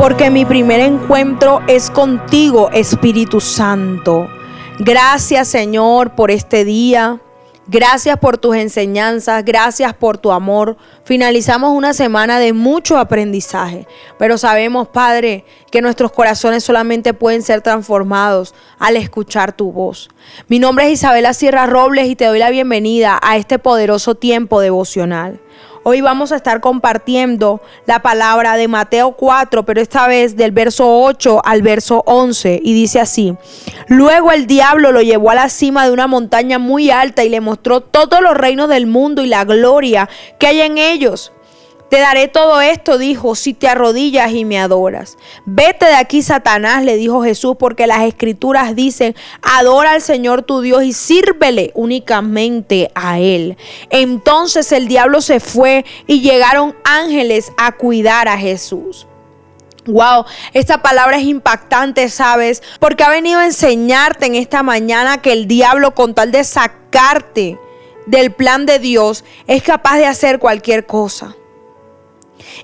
porque mi primer encuentro es contigo, Espíritu Santo. Gracias Señor por este día. Gracias por tus enseñanzas, gracias por tu amor. Finalizamos una semana de mucho aprendizaje, pero sabemos, Padre, que nuestros corazones solamente pueden ser transformados al escuchar tu voz. Mi nombre es Isabela Sierra Robles y te doy la bienvenida a este poderoso tiempo devocional. Hoy vamos a estar compartiendo la palabra de Mateo 4, pero esta vez del verso 8 al verso 11. Y dice así, luego el diablo lo llevó a la cima de una montaña muy alta y le mostró todos los reinos del mundo y la gloria que hay en ellos. Te daré todo esto, dijo, si te arrodillas y me adoras. Vete de aquí, Satanás, le dijo Jesús, porque las escrituras dicen, adora al Señor tu Dios y sírvele únicamente a Él. Entonces el diablo se fue y llegaron ángeles a cuidar a Jesús. Wow, esta palabra es impactante, ¿sabes? Porque ha venido a enseñarte en esta mañana que el diablo, con tal de sacarte del plan de Dios, es capaz de hacer cualquier cosa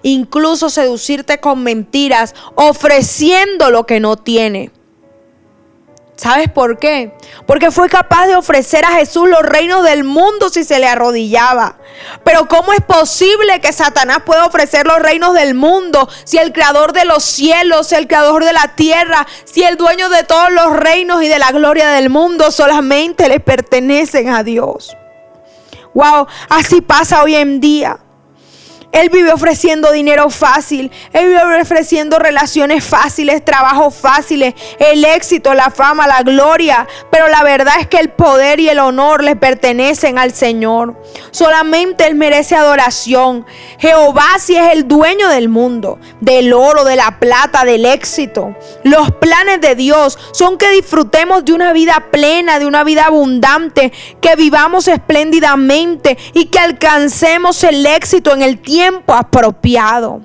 incluso seducirte con mentiras, ofreciendo lo que no tiene. ¿Sabes por qué? Porque fue capaz de ofrecer a Jesús los reinos del mundo si se le arrodillaba. Pero ¿cómo es posible que Satanás pueda ofrecer los reinos del mundo si el creador de los cielos, el creador de la tierra, si el dueño de todos los reinos y de la gloria del mundo solamente le pertenecen a Dios? Wow, así pasa hoy en día. Él vive ofreciendo dinero fácil. Él vive ofreciendo relaciones fáciles, trabajos fáciles, el éxito, la fama, la gloria. Pero la verdad es que el poder y el honor le pertenecen al Señor. Solamente Él merece adoración. Jehová sí es el dueño del mundo, del oro, de la plata, del éxito. Los planes de Dios son que disfrutemos de una vida plena, de una vida abundante, que vivamos espléndidamente y que alcancemos el éxito en el tiempo apropiado.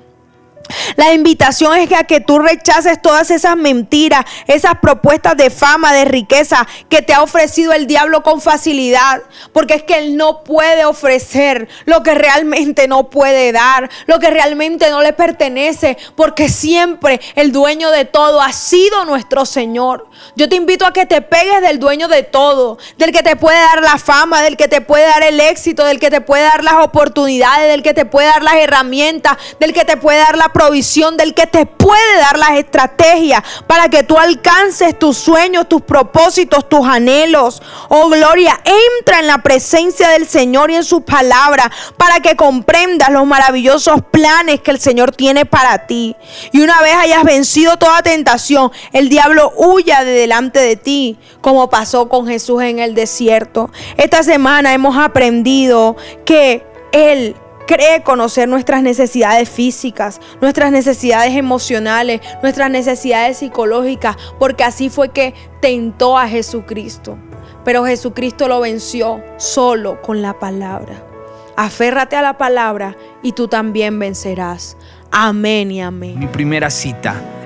La invitación es a que tú rechaces todas esas mentiras, esas propuestas de fama, de riqueza que te ha ofrecido el diablo con facilidad. Porque es que él no puede ofrecer lo que realmente no puede dar, lo que realmente no le pertenece. Porque siempre el dueño de todo ha sido nuestro Señor. Yo te invito a que te pegues del dueño de todo, del que te puede dar la fama, del que te puede dar el éxito, del que te puede dar las oportunidades, del que te puede dar las herramientas, del que te puede dar la provisión, del que te puede dar las estrategias para que tú alcances tus sueños, tus propósitos, tus anhelos. Oh gloria, entra en la presencia del Señor y en su palabra para que comprendas los maravillosos planes que el Señor tiene para ti. Y una vez hayas vencido toda tentación, el diablo huya de delante de ti, como pasó con Jesús en el desierto. Esta semana hemos aprendido que Él cree conocer nuestras necesidades físicas, nuestras necesidades emocionales, nuestras necesidades psicológicas, porque así fue que tentó a Jesucristo. Pero Jesucristo lo venció solo con la palabra. Aférrate a la palabra y tú también vencerás. Amén y amén. Mi primera cita